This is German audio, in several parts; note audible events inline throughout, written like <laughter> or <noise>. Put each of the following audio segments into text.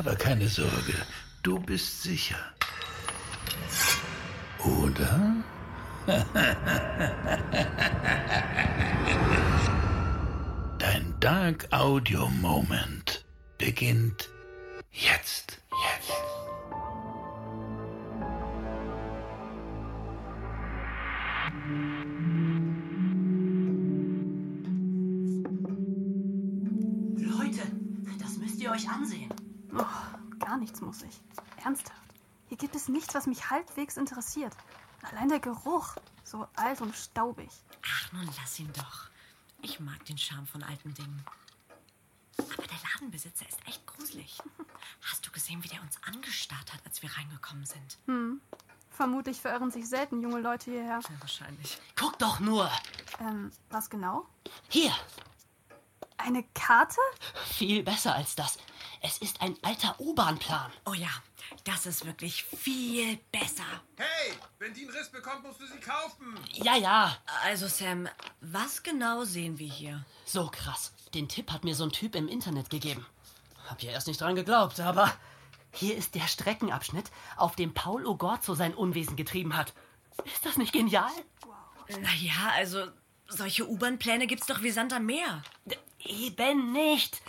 Aber keine Sorge, du bist sicher. Oder? <laughs> Dein Dark Audio Moment beginnt jetzt. Jetzt. Leute, das müsst ihr euch ansehen. Oh, gar nichts muss ich. Ernsthaft. Hier gibt es nichts, was mich halbwegs interessiert. Allein der Geruch. So alt und staubig. Ach, nun lass ihn doch. Ich mag den Charme von alten Dingen. Aber der Ladenbesitzer ist echt gruselig. <laughs> Hast du gesehen, wie der uns angestarrt hat, als wir reingekommen sind? Hm. Vermutlich verirren sich selten junge Leute hierher. Ja, wahrscheinlich. Guck doch nur. Ähm, was genau? Hier. Eine Karte? Viel besser als das. Es ist ein alter U-Bahn-Plan. Oh ja, das ist wirklich viel besser. Hey, wenn die einen Riss bekommt, musst du sie kaufen. Ja, ja. Also, Sam, was genau sehen wir hier? So krass. Den Tipp hat mir so ein Typ im Internet gegeben. Hab ja erst nicht dran geglaubt, aber hier ist der Streckenabschnitt, auf dem Paul Ogorzo sein Unwesen getrieben hat. Ist das nicht genial? Naja, also, solche U-Bahn-Pläne gibt's doch wie Sand am Meer. Eben nicht.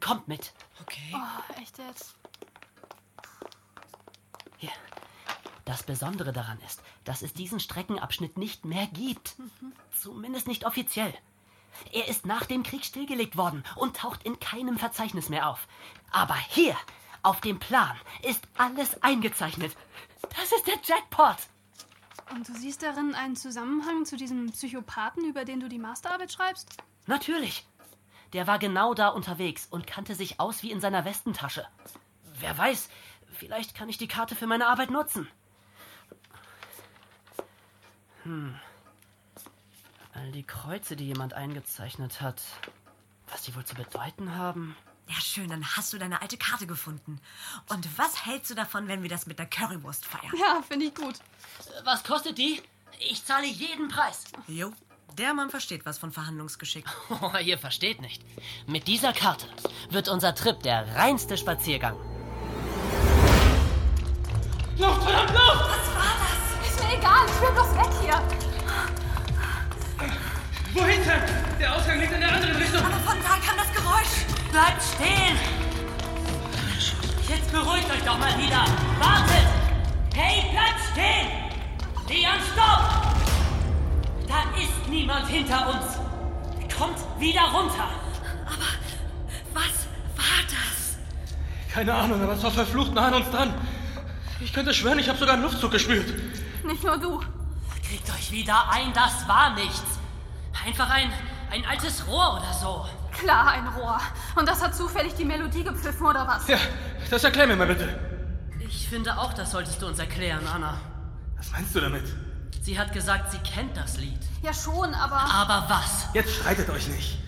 Kommt mit. Okay. Oh, echt jetzt? Hier. Das Besondere daran ist, dass es diesen Streckenabschnitt nicht mehr gibt. Zumindest nicht offiziell. Er ist nach dem Krieg stillgelegt worden und taucht in keinem Verzeichnis mehr auf. Aber hier, auf dem Plan, ist alles eingezeichnet. Das ist der Jackpot. Und du siehst darin einen Zusammenhang zu diesem Psychopathen, über den du die Masterarbeit schreibst? Natürlich. Der war genau da unterwegs und kannte sich aus wie in seiner Westentasche. Wer weiß, vielleicht kann ich die Karte für meine Arbeit nutzen. Hm. All die Kreuze, die jemand eingezeichnet hat. Was die wohl zu bedeuten haben? Ja, schön, dann hast du deine alte Karte gefunden. Und was hältst du davon, wenn wir das mit der Currywurst feiern? Ja, finde ich gut. Was kostet die? Ich zahle jeden Preis. Jo, der Mann versteht was von Verhandlungsgeschick. <laughs> Oh, ihr versteht nicht. Mit dieser Karte wird unser Trip der reinste Spaziergang. Luft, verdammt, Luft! Ist mir egal, ich will bloß weg hier. Wohin, Sam? Der Ausgang liegt in der anderen Richtung. Aber von da kam das Geräusch. Bleibt stehen! Jetzt beruhigt euch doch mal wieder. Wartet! Hey, bleibt stehen! Leon, stopp! Da ist niemand hinter uns. Kommt wieder runter. Was war das? Keine Ahnung, aber es war verflucht nah an uns dran. Ich könnte schwören, ich habe sogar einen Luftzug gespürt. Nicht nur du. Kriegt euch wieder ein, das war nichts. Einfach ein, ein altes Rohr oder so. Klar, ein Rohr. Und das hat zufällig die Melodie gepfiffen, oder was? Ja, das erklär mir mal bitte. Ich finde auch, das solltest du uns erklären, Anna. Was meinst du damit? Sie hat gesagt, sie kennt das Lied. Ja, schon, aber. Aber was? Jetzt streitet euch nicht.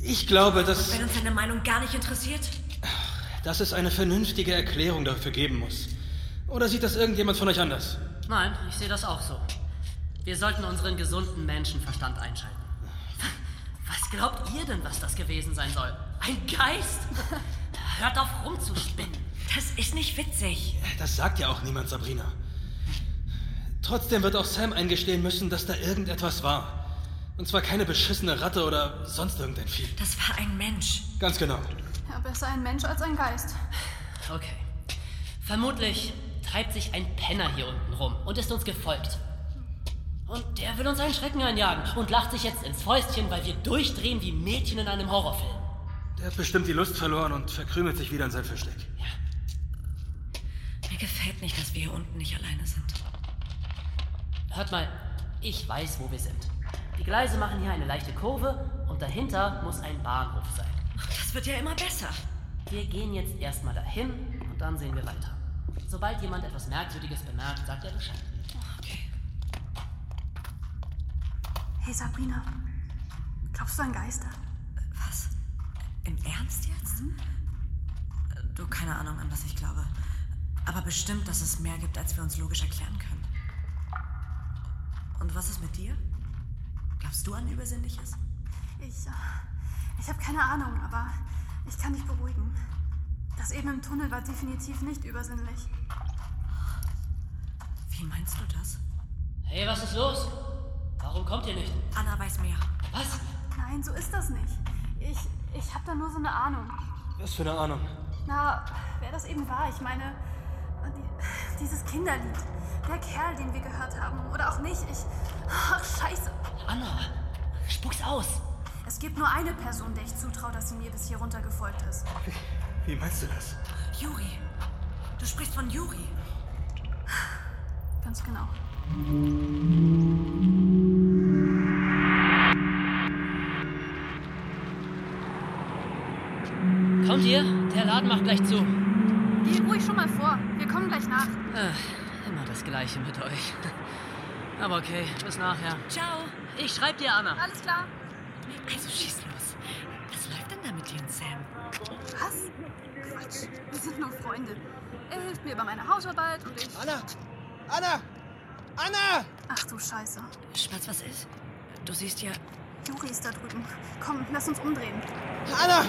Ich glaube, dass, Wenn uns deine Meinung gar nicht interessiert? dass es eine vernünftige Erklärung dafür geben muss. Oder sieht das irgendjemand von euch anders? Nein, ich sehe das auch so. Wir sollten unseren gesunden Menschenverstand einschalten. Was glaubt ihr denn, was das gewesen sein soll? Ein Geist? <laughs> Hört auf rumzuspinnen. Das ist nicht witzig. Das sagt ja auch niemand, Sabrina. Trotzdem wird auch Sam eingestehen müssen, dass da irgendetwas war. Und zwar keine beschissene Ratte oder sonst irgendein Vieh. Das war ein Mensch. Ganz genau. Ja, besser ein Mensch als ein Geist. Okay. Vermutlich treibt sich ein Penner hier unten rum und ist uns gefolgt. Und der will uns einen Schrecken einjagen und lacht sich jetzt ins Fäustchen, weil wir durchdrehen wie Mädchen in einem Horrorfilm. Der hat bestimmt die Lust verloren und verkrümelt sich wieder in sein Versteck. Mir gefällt nicht, dass wir hier unten nicht alleine sind. Hört mal, ich weiß, wo wir sind. Die Gleise machen hier eine leichte Kurve und dahinter muss ein Bahnhof sein. Das wird ja immer besser. Wir gehen jetzt erstmal dahin Und dann sehen wir weiter. Sobald jemand etwas Merkwürdiges bemerkt, sagt er Bescheid. Okay. Hey Sabrina, glaubst du an Geister? Was? Im Ernst jetzt? Du, keine Ahnung, an was ich glaube. Aber bestimmt, dass es mehr gibt, als wir uns logisch erklären können. Und was ist mit dir? Glaubst du an Übersinnliches? Ich, äh, ich habe keine Ahnung, aber ich kann dich beruhigen. Das eben im Tunnel war definitiv nicht übersinnlich. Wie meinst du das? Hey, was ist los? Warum kommt ihr nicht? Anna weiß mehr. Was? Nein, so ist das nicht. Ich, ich habe da nur so eine Ahnung. Was für eine Ahnung. Na, wer das eben war, ich meine, die, dieses Kinderlied. Der Kerl, den wir gehört haben. Oder auch nicht. Ich. Ach, scheiße. Anna, spuck's aus. Es gibt nur eine Person, der ich zutraue, dass sie mir bis hier runter gefolgt ist. Wie meinst du das? Juri. Du sprichst von Juri. Ganz genau. Kommt ihr? Der Laden macht gleich zu. Geh ruhig schon mal vor. Wir kommen gleich nach. Äh, immer das Gleiche mit euch. <laughs> Aber okay, bis nachher. Ciao. Ich schreib dir, Anna. Alles klar. Also schieß los. Was läuft denn da mit dir und Sam? Was? Quatsch. Wir sind nur Freunde. Er hilft mir bei meiner Hausarbeit und ich. Anna! Anna! Anna! Ach du Scheiße. Spatz, was ist? Du siehst ja. Juri ist da drüben. Komm, lass uns umdrehen. Anna!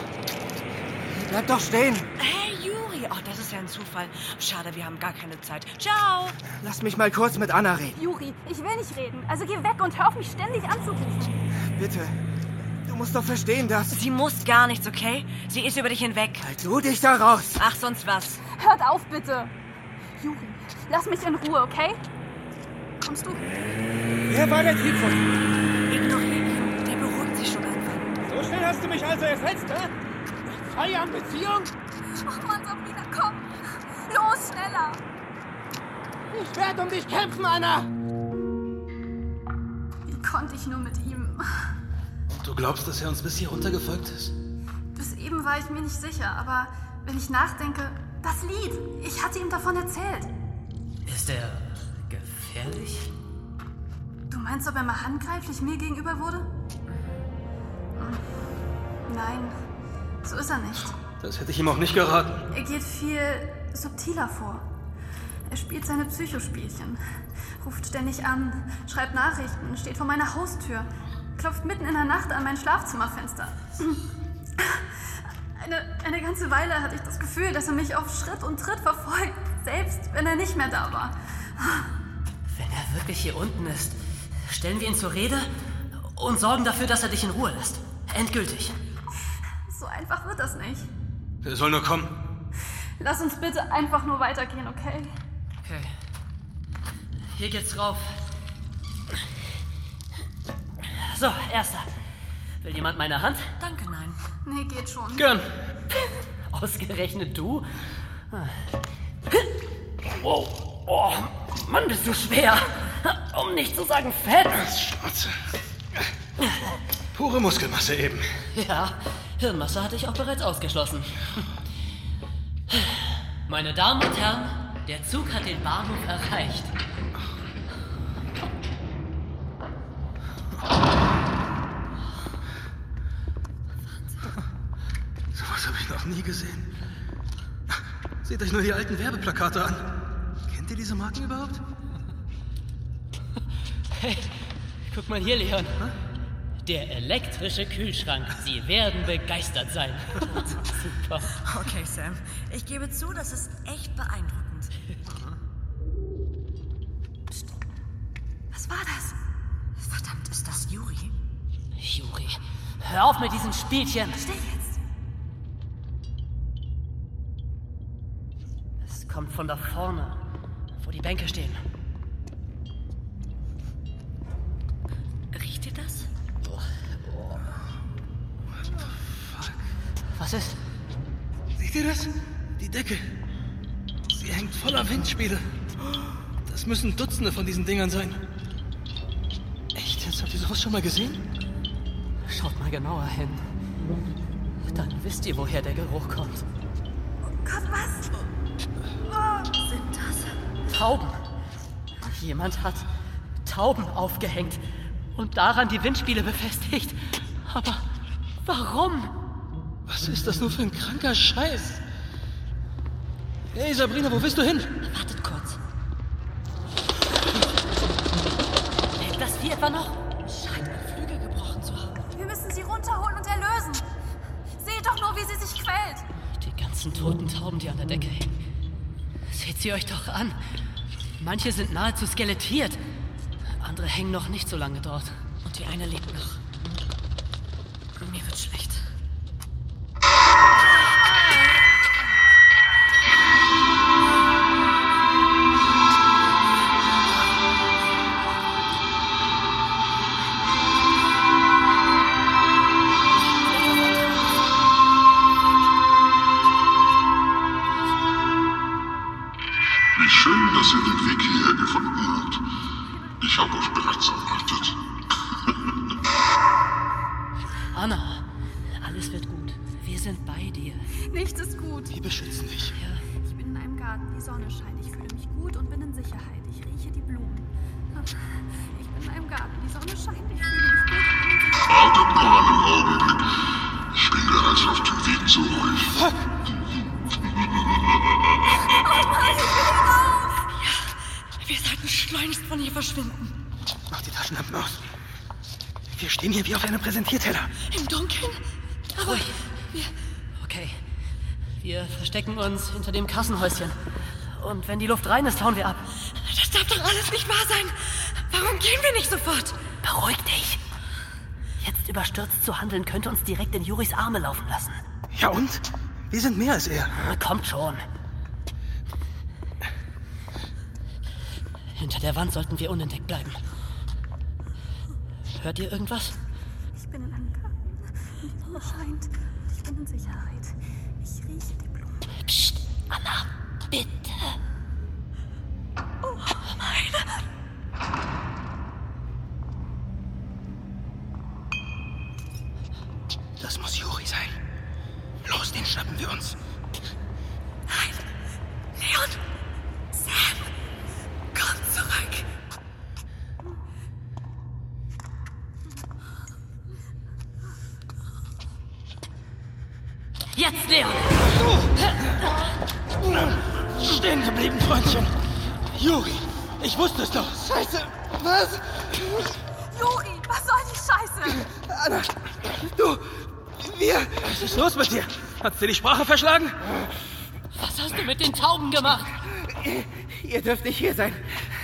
Bleib doch stehen! Hey, Juri! Oh, das ist ja ein Zufall. Schade, wir haben gar keine Zeit. Ciao! Lass mich mal kurz mit Anna reden. Juri, ich will nicht reden. Also geh weg und hör auf, mich ständig anzurufen. Bitte. Du musst doch verstehen, dass... Sie muss gar nichts, okay? Sie ist über dich hinweg. Halt du dich da raus! Ach, sonst was. Hört auf, bitte. Juri, lass mich in Ruhe, okay? Kommst du? Wer war der Typ schnell hast du mich also ersetzt, hä? Nach zwei Jahren Beziehung? Oh Mann, Sabrina, komm. Los, schneller. Ich werde um dich kämpfen, Anna! Wie konnte ich nur mit ihm? Du glaubst, dass er uns bis hier runtergefolgt ist? Bis eben war ich mir nicht sicher, aber wenn ich nachdenke, das Lied, ich hatte ihm davon erzählt. Ist er gefährlich? Du meinst, ob er mal handgreiflich mir gegenüber wurde? Nein, so ist er nicht. Das hätte ich ihm auch nicht geraten. Er geht viel subtiler vor. Er spielt seine Psychospielchen, ruft ständig an, schreibt Nachrichten, steht vor meiner Haustür, klopft mitten in der Nacht an mein Schlafzimmerfenster. <clears throat> Eine, eine ganze Weile hatte ich das Gefühl, dass er mich auf Schritt und Tritt verfolgt, selbst wenn er nicht mehr da war. Wenn er wirklich hier unten ist, stellen wir ihn zur Rede und sorgen dafür, dass er dich in Ruhe lässt. Endgültig. So einfach wird das nicht. Er soll nur kommen. Lass uns bitte einfach nur weitergehen, okay? Okay. Hier geht's rauf. So, erster. Will jemand meine Hand? Danke, nein. Nee, geht schon. Gern. Ausgerechnet du? Wow. Oh, Mann, bist du schwer. Um nicht zu sagen fett. Schnauze. Pure Muskelmasse eben. Ja, Hirnmasse hatte ich auch bereits ausgeschlossen. Meine Damen und Herren, der Zug hat den Bahnhof erreicht. Sowas habe ich noch nie gesehen. Seht euch nur die alten Werbeplakate an. Kennt ihr diese Marken überhaupt? Hey, guck mal hier, Leon. Der elektrische Kühlschrank. Sie werden begeistert sein. <laughs> Super. Okay, Sam. Ich gebe zu, das ist echt beeindruckend. Psst. Was war das? Verdammt, ist das Juri? Juri, hör auf mit diesen Spielchen. Still jetzt. Es kommt von da vorne, wo die Bänke stehen. Was ist? Seht ihr das? Die Decke. Sie hängt voller Windspiele. Das müssen Dutzende von diesen Dingern sein. Echt? Jetzt habt ihr sowas schon mal gesehen? Schaut mal genauer hin. Dann wisst ihr, woher der Geruch kommt. Gott, was? Tauben. Jemand hat Tauben aufgehängt und daran die Windspiele befestigt. Aber warum? Was ist das nur für ein kranker Scheiß? Hey Sabrina, wo willst du hin? Wartet kurz. Lebt das Vieh etwa noch? Scheint ein Flügel gebrochen zu haben. Wir müssen sie runterholen und erlösen. Seht doch nur, wie sie sich quält. Die ganzen toten Tauben, die an der Decke hängen. Seht sie euch doch an. Manche sind nahezu skelettiert. Andere hängen noch nicht so lange dort. Und die eine lebt noch. Mir wird schlecht. Habe euch bereits erwartet. Anna, alles wird gut. Wir sind bei dir. Nichts ist gut. Wir beschützen dich. Ja, Ich bin in einem Garten, die Sonne scheint. Ich fühle mich gut und bin in Sicherheit. Ich rieche die Blumen. Ich bin in einem Garten, die Sonne scheint. Ich fühle mich gut. Wartet nur einen Augenblick. Ich bin bereits auf dem Weg zu euch. Von hier verschwinden. Mach die Taschenlampen aus. Wir stehen hier wie auf einem Präsentierteller. Im Dunkeln? Aber wir, okay. Wir verstecken uns hinter dem Kassenhäuschen. Und wenn die Luft rein ist, hauen wir ab. das darf doch alles nicht wahr sein. Warum gehen wir nicht sofort? Beruhig dich. Jetzt überstürzt zu handeln könnte uns direkt in Juris Arme laufen lassen. Ja und? Wir sind mehr als er. Kommt schon. Hinter der Wand sollten wir unentdeckt bleiben. Hört ihr irgendwas? Ich bin in einem Garten. Und die Sonne scheint. Ich bin in Sicherheit. Ich rieche die Blumen. Psst, Anna, bitte. Das muss Juri sein. Los, den schnappen wir uns. Leon! Wusste es doch. Scheiße. Was? Juri, was soll die Scheiße? Anna, du, wir. Was ist los mit dir? Hat's dir die Sprache verschlagen? Was hast du mit den Tauben gemacht? Ihr dürft nicht hier sein.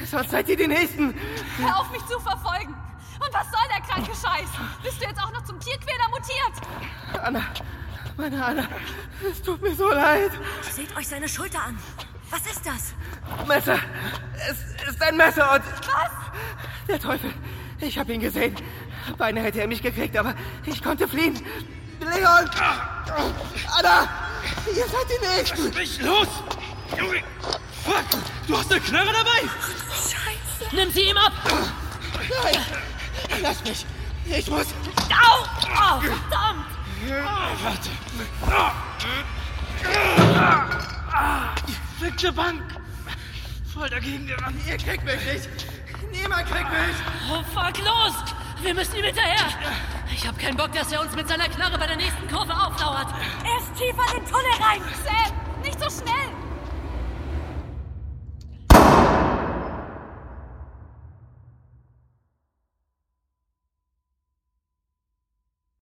Sonst seid ihr die Nächsten. Hör auf, mich zu verfolgen. Und was soll der kranke Scheiß? Bist du jetzt auch noch zum Tierquäler mutiert? Anna, meine Anna, es tut mir so leid. Seht euch seine Schulter an. Was ist das? Messer. Es ist ein Messer und... Was? Der Teufel. Ich habe ihn gesehen. Beinahe hätte er mich gekriegt, aber ich konnte fliehen. Leon! Anna! Ihr seid die Nächsten! Nicht los! Juri! Fuck! Du hast eine Knarre dabei! Nimm sie ihm ab! Nein! Lass mich! Ich muss... Au! Oh, verdammt! Warte! Die fickte Bank! Voll dagegen gerannt! Ihr kriegt mich nicht! Niemand kriegt mich! Oh, fuck, los! Wir müssen ihm hinterher! Ich hab keinen Bock, dass er uns mit seiner Knarre bei der nächsten Kurve auflauert. Erst tiefer in den Tunnel rein. Sam, nicht so schnell.